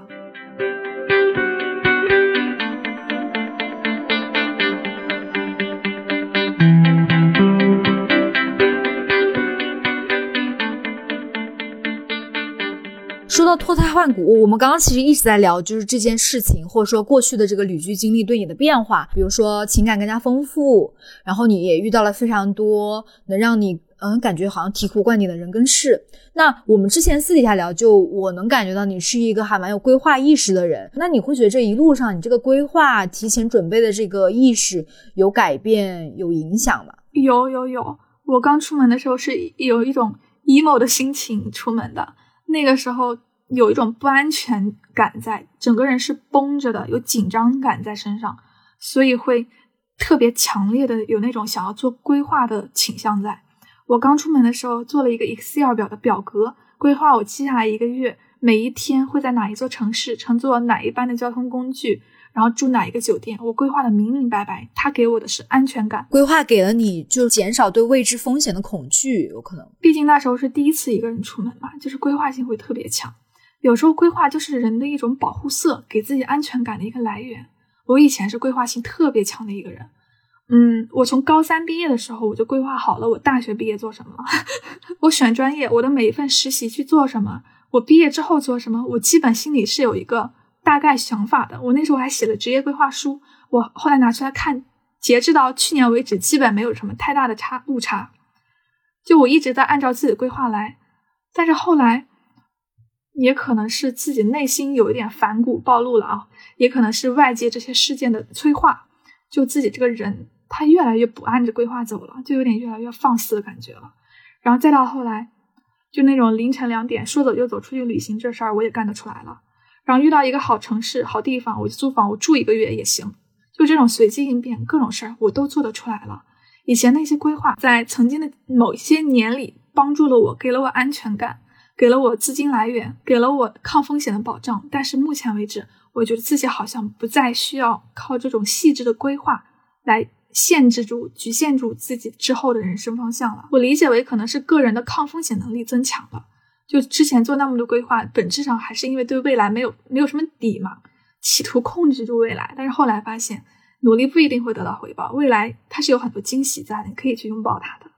说到脱胎换骨，我们刚刚其实一直在聊，就是这件事情，或者说过去的这个旅居经历对你的变化，比如说情感更加丰富，然后你也遇到了非常多能让你。嗯，感觉好像醍醐灌顶的人跟事。那我们之前私底下聊，就我能感觉到你是一个还蛮有规划意识的人。那你会觉得这一路上你这个规划、提前准备的这个意识有改变、有影响吗？有有有。我刚出门的时候是有一种 emo 的心情出门的，那个时候有一种不安全感在，整个人是绷着的，有紧张感在身上，所以会特别强烈的有那种想要做规划的倾向在。我刚出门的时候做了一个 Excel 表的表格，规划我接下来一个月每一天会在哪一座城市乘坐哪一班的交通工具，然后住哪一个酒店，我规划的明明白白。他给我的是安全感，规划给了你就减少对未知风险的恐惧，有可能。毕竟那时候是第一次一个人出门嘛，就是规划性会特别强。有时候规划就是人的一种保护色，给自己安全感的一个来源。我以前是规划性特别强的一个人。嗯，我从高三毕业的时候，我就规划好了我大学毕业做什么。我选专业，我的每一份实习去做什么，我毕业之后做什么，我基本心里是有一个大概想法的。我那时候还写了职业规划书，我后来拿出来看，截至到去年为止，基本没有什么太大的差误差。就我一直在按照自己的规划来，但是后来，也可能是自己内心有一点反骨暴露了啊，也可能是外界这些事件的催化，就自己这个人。他越来越不按着规划走了，就有点越来越放肆的感觉了。然后再到后来，就那种凌晨两点说走就走出去旅行这事儿，我也干得出来了。然后遇到一个好城市、好地方，我就租房，我住一个月也行。就这种随机应变，各种事儿我都做得出来了。以前那些规划，在曾经的某些年里，帮助了我，给了我安全感，给了我资金来源，给了我抗风险的保障。但是目前为止，我觉得自己好像不再需要靠这种细致的规划来。限制住、局限住自己之后的人生方向了。我理解为可能是个人的抗风险能力增强了。就之前做那么多规划，本质上还是因为对未来没有没有什么底嘛，企图控制住未来。但是后来发现，努力不一定会得到回报，未来它是有很多惊喜在的，你可以去拥抱它的。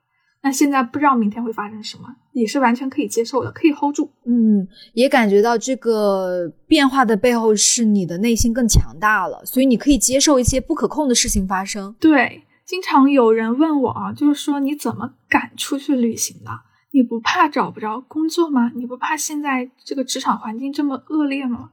那现在不知道明天会发生什么，也是完全可以接受的，可以 hold 住。嗯，也感觉到这个变化的背后是你的内心更强大了，所以你可以接受一些不可控的事情发生。对，经常有人问我啊，就是说你怎么敢出去旅行的？你不怕找不着工作吗？你不怕现在这个职场环境这么恶劣吗？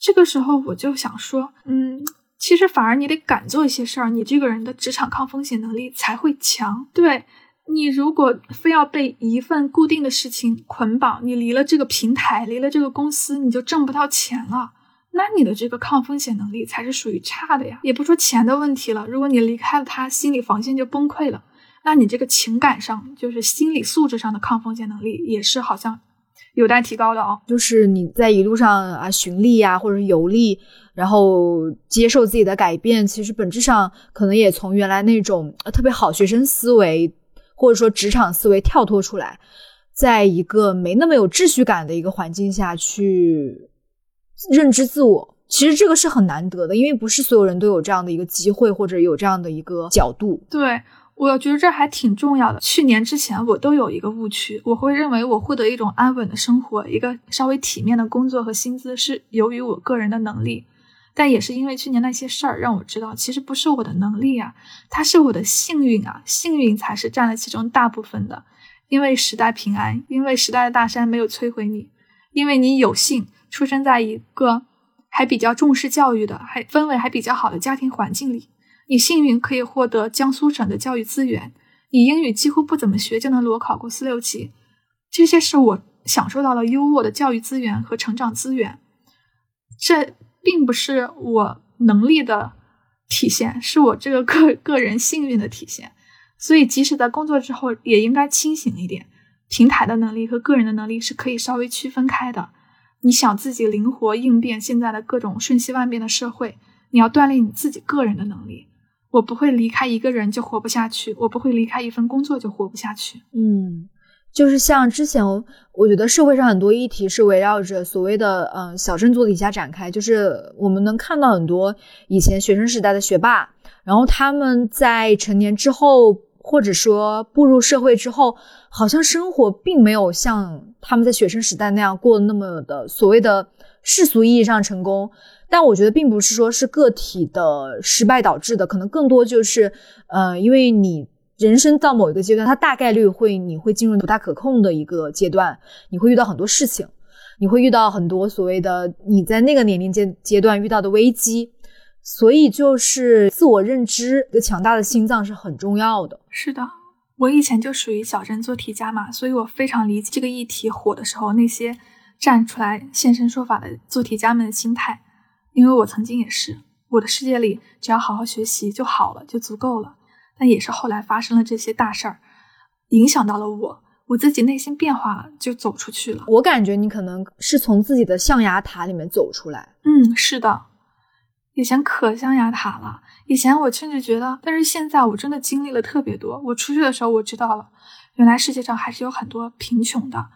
这个时候我就想说，嗯，其实反而你得敢做一些事儿，你这个人的职场抗风险能力才会强。对。你如果非要被一份固定的事情捆绑，你离了这个平台，离了这个公司，你就挣不到钱了。那你的这个抗风险能力才是属于差的呀。也不说钱的问题了，如果你离开了他，心理防线就崩溃了。那你这个情感上，就是心理素质上的抗风险能力，也是好像有待提高的哦。就是你在一路上啊寻历啊，或者游历，然后接受自己的改变，其实本质上可能也从原来那种特别好学生思维，或者说职场思维跳脱出来，在一个没那么有秩序感的一个环境下去认知自我。其实这个是很难得的，因为不是所有人都有这样的一个机会，或者有这样的一个角度。对。我觉得这还挺重要的。去年之前，我都有一个误区，我会认为我获得一种安稳的生活，一个稍微体面的工作和薪资是由于我个人的能力，但也是因为去年那些事儿让我知道，其实不是我的能力啊，它是我的幸运啊，幸运才是占了其中大部分的。因为时代平安，因为时代的大山没有摧毁你，因为你有幸出生在一个还比较重视教育的，还氛围还比较好的家庭环境里。你幸运可以获得江苏省的教育资源，你英语几乎不怎么学就能裸考过四六级，这些是我享受到了优渥的教育资源和成长资源。这并不是我能力的体现，是我这个个个人幸运的体现。所以，即使在工作之后，也应该清醒一点。平台的能力和个人的能力是可以稍微区分开的。你想自己灵活应变现在的各种瞬息万变的社会，你要锻炼你自己个人的能力。我不会离开一个人就活不下去，我不会离开一份工作就活不下去。嗯，就是像之前，我觉得社会上很多议题是围绕着所谓的嗯小镇做底下展开，就是我们能看到很多以前学生时代的学霸，然后他们在成年之后，或者说步入社会之后，好像生活并没有像他们在学生时代那样过得那么的所谓的世俗意义上成功。但我觉得并不是说是个体的失败导致的，可能更多就是，呃，因为你人生到某一个阶段，它大概率会你会进入不大可控的一个阶段，你会遇到很多事情，你会遇到很多所谓的你在那个年龄阶阶段遇到的危机，所以就是自我认知一个强大的心脏是很重要的。是的，我以前就属于小镇做题家嘛，所以我非常理解这个议题火的时候那些站出来现身说法的做题家们的心态。因为我曾经也是，我的世界里只要好好学习就好了，就足够了。但也是后来发生了这些大事儿，影响到了我，我自己内心变化了，就走出去了。我感觉你可能是从自己的象牙塔里面走出来。嗯，是的，以前可象牙塔了。以前我甚至觉得，但是现在我真的经历了特别多。我出去的时候，我知道了，原来世界上还是有很多贫穷的。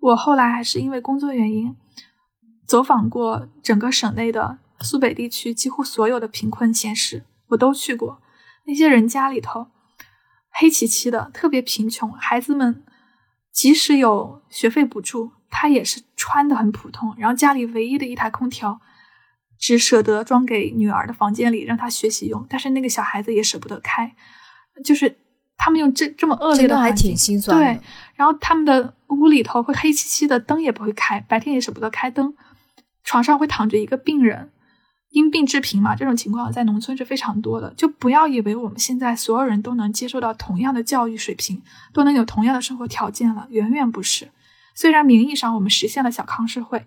我后来还是因为工作原因，走访过整个省内的。苏北地区几乎所有的贫困县市，我都去过。那些人家里头黑漆漆的，特别贫穷，孩子们即使有学费补助，他也是穿的很普通。然后家里唯一的一台空调，只舍得装给女儿的房间里让她学习用，但是那个小孩子也舍不得开。就是他们用这这么恶劣的环境，对。然后他们的屋里头会黑漆漆的，灯也不会开，白天也舍不得开灯，床上会躺着一个病人。因病致贫嘛，这种情况在农村是非常多的。就不要以为我们现在所有人都能接受到同样的教育水平，都能有同样的生活条件了，远远不是。虽然名义上我们实现了小康社会，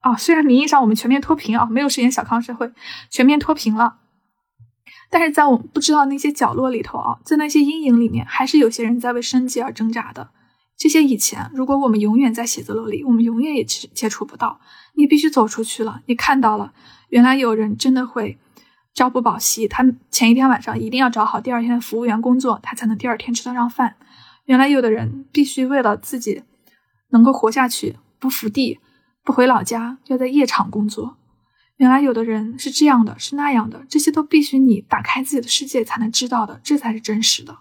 啊，虽然名义上我们全面脱贫啊，没有实现小康社会，全面脱贫了，但是在我们不知道那些角落里头啊，在那些阴影里面，还是有些人在为生计而挣扎的。这些以前，如果我们永远在写字楼里，我们永远也接接触不到。你必须走出去了，你看到了。原来有人真的会朝不保夕，他前一天晚上一定要找好第二天的服务员工作，他才能第二天吃得上饭。原来有的人必须为了自己能够活下去，不伏地，不回老家，要在夜场工作。原来有的人是这样的，是那样的，这些都必须你打开自己的世界才能知道的，这才是真实的。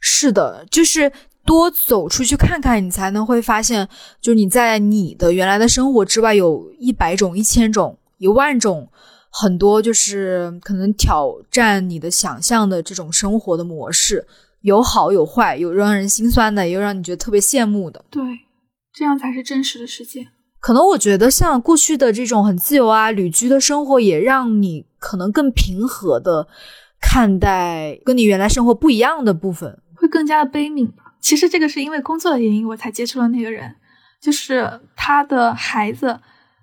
是的，就是多走出去看看，你才能会发现，就是你在你的原来的生活之外，有一百种、一千种。一万种，很多就是可能挑战你的想象的这种生活的模式，有好有坏，有让人心酸的，也有让你觉得特别羡慕的。对，这样才是真实的世界。可能我觉得像过去的这种很自由啊、旅居的生活，也让你可能更平和的看待跟你原来生活不一样的部分，会更加的悲悯吧。其实这个是因为工作的原因，我才接触了那个人，就是他的孩子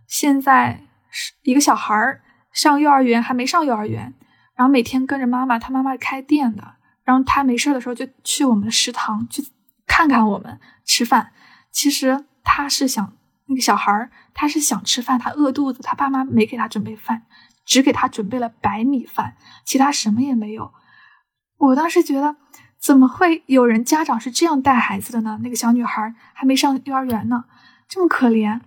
现在是。一个小孩儿上幼儿园还没上幼儿园，然后每天跟着妈妈，他妈妈开店的，然后他没事的时候就去我们的食堂去看看我们吃饭。其实他是想那个小孩儿他是想吃饭，他饿肚子，他爸妈没给他准备饭，只给他准备了白米饭，其他什么也没有。我当时觉得，怎么会有人家长是这样带孩子的呢？那个小女孩还没上幼儿园呢，这么可怜。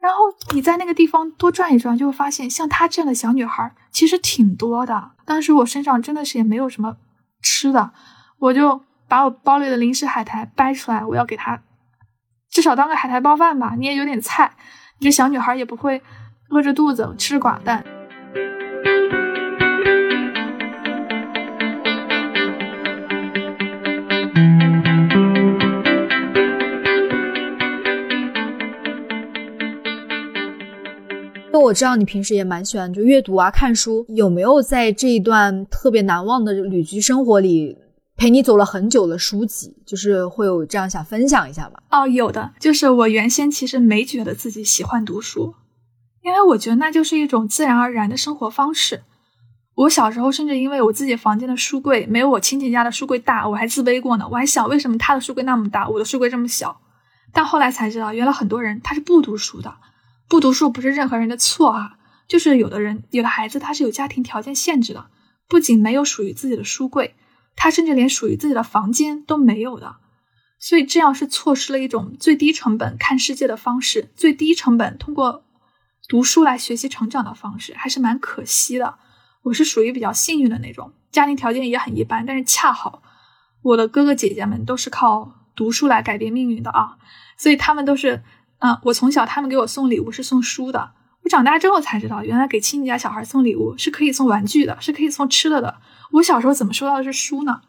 然后你在那个地方多转一转，就会发现像她这样的小女孩其实挺多的。当时我身上真的是也没有什么吃的，我就把我包里的零食海苔掰出来，我要给她至少当个海苔包饭吧。你也有点菜，你这小女孩也不会饿着肚子吃寡淡。我知道你平时也蛮喜欢就阅读啊、看书，有没有在这一段特别难忘的旅居生活里陪你走了很久的书籍？就是会有这样想分享一下吗？哦，有的，就是我原先其实没觉得自己喜欢读书，因为我觉得那就是一种自然而然的生活方式。我小时候甚至因为我自己房间的书柜没有我亲戚家的书柜大，我还自卑过呢。我还想为什么他的书柜那么大，我的书柜这么小？但后来才知道，原来很多人他是不读书的。不读书不是任何人的错啊，就是有的人有的孩子他是有家庭条件限制的，不仅没有属于自己的书柜，他甚至连属于自己的房间都没有的，所以这样是错失了一种最低成本看世界的方式，最低成本通过读书来学习成长的方式，还是蛮可惜的。我是属于比较幸运的那种，家庭条件也很一般，但是恰好我的哥哥姐姐们都是靠读书来改变命运的啊，所以他们都是。嗯，我从小他们给我送礼物是送书的，我长大之后才知道，原来给亲戚家小孩送礼物是可以送玩具的，是可以送吃的的。我小时候怎么收到的是书呢？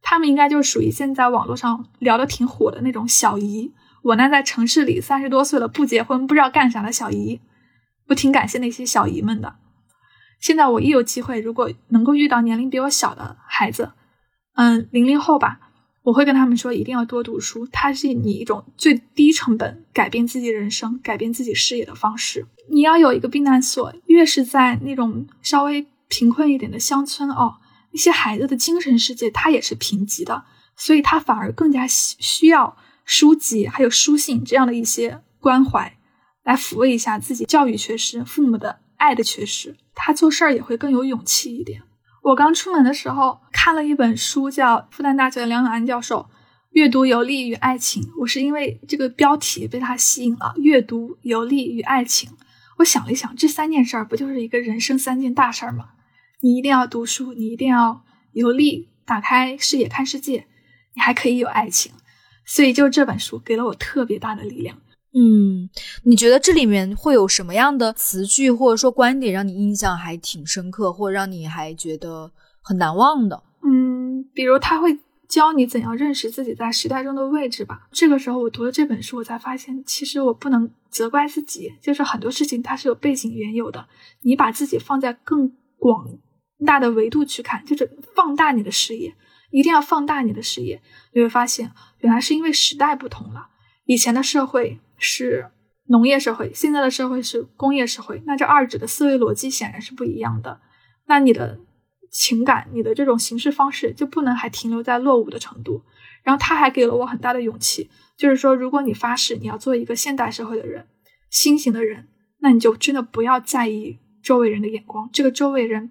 他们应该就属于现在网络上聊的挺火的那种小姨。我呢，在城市里三十多岁了不结婚不知道干啥的小姨，我挺感谢那些小姨们的。现在我一有机会，如果能够遇到年龄比我小的孩子，嗯，零零后吧。我会跟他们说，一定要多读书，它是你一种最低成本改变自己人生、改变自己视野的方式。你要有一个避难所，越是在那种稍微贫困一点的乡村哦，那些孩子的精神世界他也是贫瘠的，所以他反而更加需需要书籍还有书信这样的一些关怀，来抚慰一下自己教育缺失、父母的爱的缺失，他做事儿也会更有勇气一点。我刚出门的时候看了一本书，叫复旦大学的梁永安教授《阅读有利于爱情》。我是因为这个标题被他吸引了，《阅读有利于爱情》。我想了一想，这三件事儿不就是一个人生三件大事儿吗？你一定要读书，你一定要有利，打开视野看世界，你还可以有爱情。所以，就这本书给了我特别大的力量。嗯，你觉得这里面会有什么样的词句或者说观点让你印象还挺深刻，或者让你还觉得很难忘的？嗯，比如他会教你怎样认识自己在时代中的位置吧。这个时候我读了这本书，我才发现其实我不能责怪自己，就是很多事情它是有背景缘由的。你把自己放在更广大的维度去看，就是放大你的视野，一定要放大你的视野，你会发现原来是因为时代不同了，以前的社会。是农业社会，现在的社会是工业社会，那这二者的思维逻辑显然是不一样的。那你的情感，你的这种行事方式就不能还停留在落伍的程度。然后他还给了我很大的勇气，就是说，如果你发誓你要做一个现代社会的人，新型的人，那你就真的不要在意周围人的眼光。这个周围人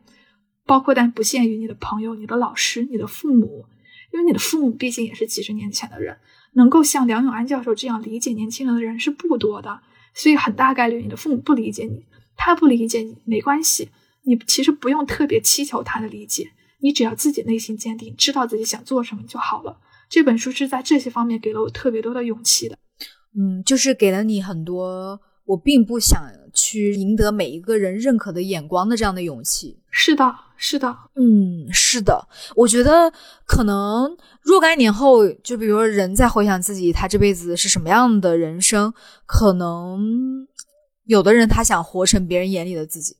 包括但不限于你的朋友、你的老师、你的父母，因为你的父母毕竟也是几十年前的人。能够像梁永安教授这样理解年轻人的人是不多的，所以很大概率你的父母不理解你，他不理解你没关系，你其实不用特别祈求他的理解，你只要自己内心坚定，知道自己想做什么就好了。这本书是在这些方面给了我特别多的勇气的，嗯，就是给了你很多我并不想去赢得每一个人认可的眼光的这样的勇气。是的，是的，嗯，是的，我觉得可能。若干年后，就比如说人在回想自己他这辈子是什么样的人生，可能有的人他想活成别人眼里的自己，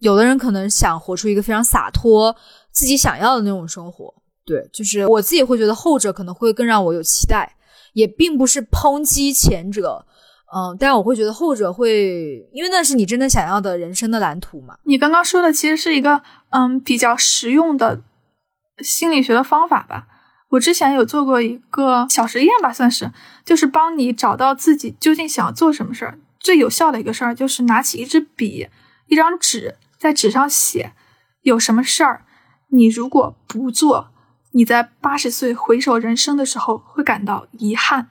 有的人可能想活出一个非常洒脱、自己想要的那种生活。对，就是我自己会觉得后者可能会更让我有期待，也并不是抨击前者，嗯，但我会觉得后者会，因为那是你真的想要的人生的蓝图嘛。你刚刚说的其实是一个嗯比较实用的心理学的方法吧。我之前有做过一个小实验吧，算是，就是帮你找到自己究竟想要做什么事儿。最有效的一个事儿就是拿起一支笔、一张纸，在纸上写有什么事儿，你如果不做，你在八十岁回首人生的时候会感到遗憾；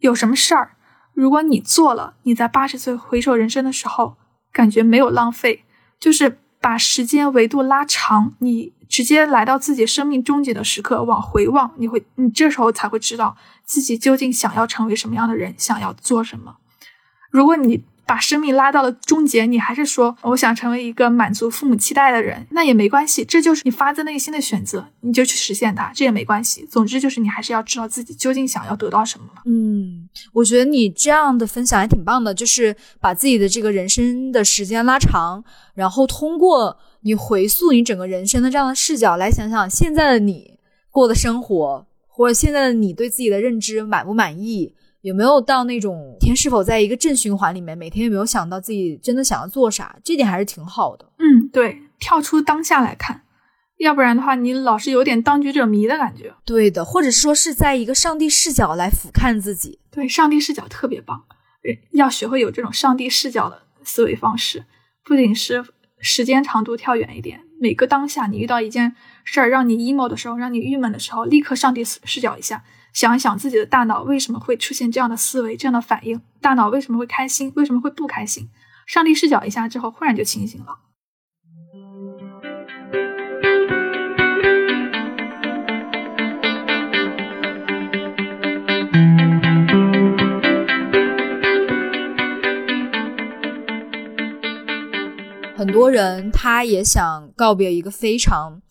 有什么事儿，如果你做了，你在八十岁回首人生的时候感觉没有浪费，就是把时间维度拉长，你直接来到自己生命终结的时刻往回望，你会，你这时候才会知道自己究竟想要成为什么样的人，想要做什么。如果你把生命拉到了终结，你还是说我想成为一个满足父母期待的人，那也没关系，这就是你发自内心的选择，你就去实现它，这也没关系。总之就是你还是要知道自己究竟想要得到什么。嗯，我觉得你这样的分享还挺棒的，就是把自己的这个人生的时间拉长，然后通过你回溯你整个人生的这样的视角来想想现在的你过的生活，或者现在的你对自己的认知满不满意。有没有到那种天是否在一个正循环里面？每天有没有想到自己真的想要做啥？这点还是挺好的。嗯，对，跳出当下来看，要不然的话，你老是有点当局者迷的感觉。对的，或者是说是在一个上帝视角来俯瞰自己。对，上帝视角特别棒，要学会有这种上帝视角的思维方式，不仅是时间长度跳远一点，每个当下你遇到一件事儿让你 emo 的时候，让你郁闷的时候，立刻上帝视角一下。想一想自己的大脑为什么会出现这样的思维、这样的反应？大脑为什么会开心？为什么会不开心？上帝视角一下之后，忽然就清醒了。很多人他也想告别一个非常。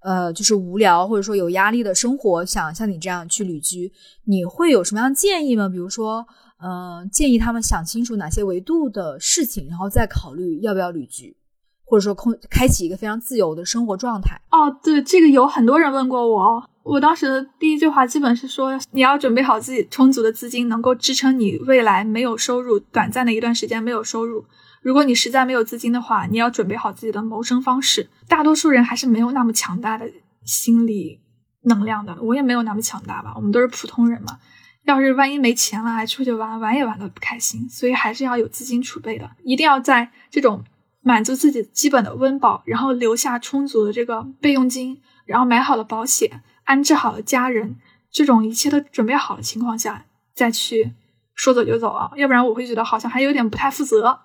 呃，就是无聊或者说有压力的生活，想像你这样去旅居，你会有什么样建议吗？比如说，嗯，建议他们想清楚哪些维度的事情，然后再考虑要不要旅居，或者说空开启一个非常自由的生活状态。哦，对，这个有很多人问过我，我当时的第一句话基本是说，你要准备好自己充足的资金，能够支撑你未来没有收入，短暂的一段时间没有收入。如果你实在没有资金的话，你要准备好自己的谋生方式。大多数人还是没有那么强大的心理能量的，我也没有那么强大吧。我们都是普通人嘛。要是万一没钱了，还出去玩，玩也玩的不开心。所以还是要有资金储备的，一定要在这种满足自己基本的温饱，然后留下充足的这个备用金，然后买好了保险，安置好了家人，这种一切都准备好的情况下，再去说走就走啊。要不然我会觉得好像还有点不太负责。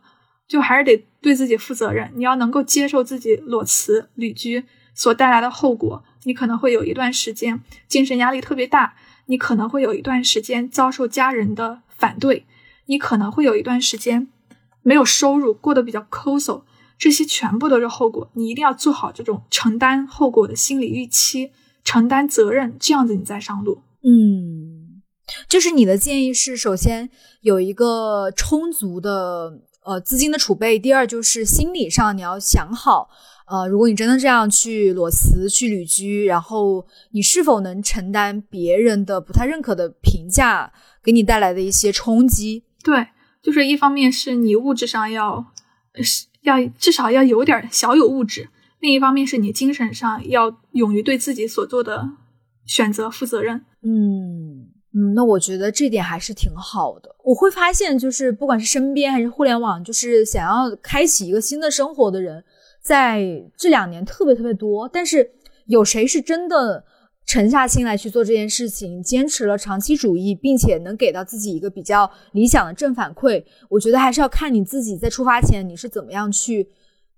就还是得对自己负责任，你要能够接受自己裸辞旅居所带来的后果。你可能会有一段时间精神压力特别大，你可能会有一段时间遭受家人的反对，你可能会有一段时间没有收入，过得比较抠搜，这些全部都是后果。你一定要做好这种承担后果的心理预期，承担责任，这样子你再上路。嗯，就是你的建议是，首先有一个充足的。呃，资金的储备。第二就是心理上，你要想好，呃，如果你真的这样去裸辞、去旅居，然后你是否能承担别人的不太认可的评价给你带来的一些冲击？对，就是一方面是你物质上要，是要至少要有点小有物质；另一方面是你精神上要勇于对自己所做的选择负责任。嗯。嗯，那我觉得这点还是挺好的。我会发现，就是不管是身边还是互联网，就是想要开启一个新的生活的人，在这两年特别特别多。但是有谁是真的沉下心来去做这件事情，坚持了长期主义，并且能给到自己一个比较理想的正反馈？我觉得还是要看你自己在出发前你是怎么样去。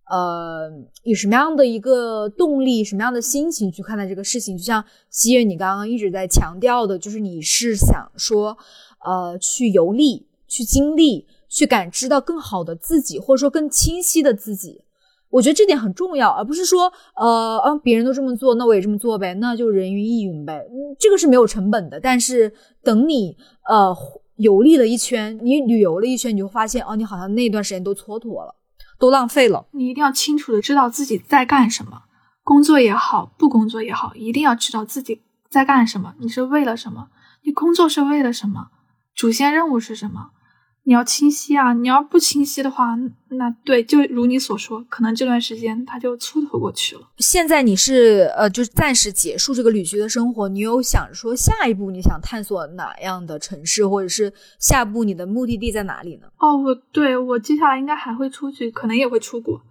呃，以什么样的一个动力、什么样的心情去看待这个事情？就像西月你刚刚一直在强调的，就是你是想说，呃，去游历、去经历、去感知到更好的自己，或者说更清晰的自己。我觉得这点很重要，而不是说，呃，嗯，别人都这么做，那我也这么做呗，那就人云亦云呗。嗯，这个是没有成本的。但是等你呃游历了一圈，你旅游了一圈，你就发现，哦，你好像那段时间都蹉跎了。都浪费了。你一定要清楚的知道自己在干什么，工作也好，不工作也好，一定要知道自己在干什么。你是为了什么？你工作是为了什么？主线任务是什么？你要清晰啊！你要不清晰的话，那对，就如你所说，可能这段时间他就蹉跎过去了。现在你是呃，就是暂时结束这个旅居的生活，你有想说下一步你想探索哪样的城市，或者是下一步你的目的地在哪里呢？哦，我对我接下来应该还会出去，可能也会出国。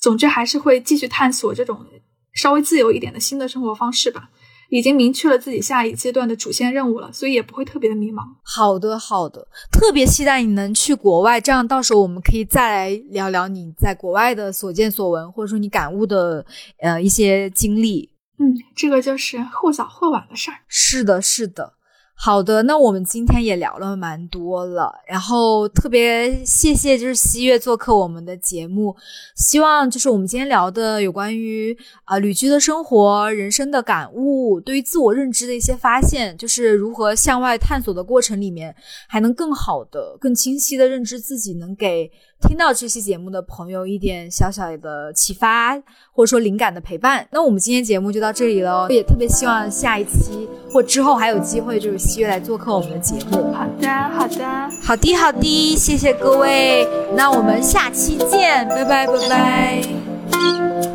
总之还是会继续探索这种稍微自由一点的新的生活方式吧。已经明确了自己下一阶段的主线任务了，所以也不会特别的迷茫。好的，好的，特别期待你能去国外，这样到时候我们可以再来聊聊你在国外的所见所闻，或者说你感悟的呃一些经历。嗯，这个就是或早或晚的事儿。是的，是的。好的，那我们今天也聊了蛮多了，然后特别谢谢就是西月做客我们的节目，希望就是我们今天聊的有关于啊旅居的生活、人生的感悟，对于自我认知的一些发现，就是如何向外探索的过程里面，还能更好的、更清晰的认知自己，能给。听到这期节目的朋友，一点小小的启发，或者说灵感的陪伴。那我们今天节目就到这里了，也特别希望下一期或之后还有机会，就是西月来做客我们的节目。好的，好的，好的，好的，谢谢各位，那我们下期见，拜拜，拜拜。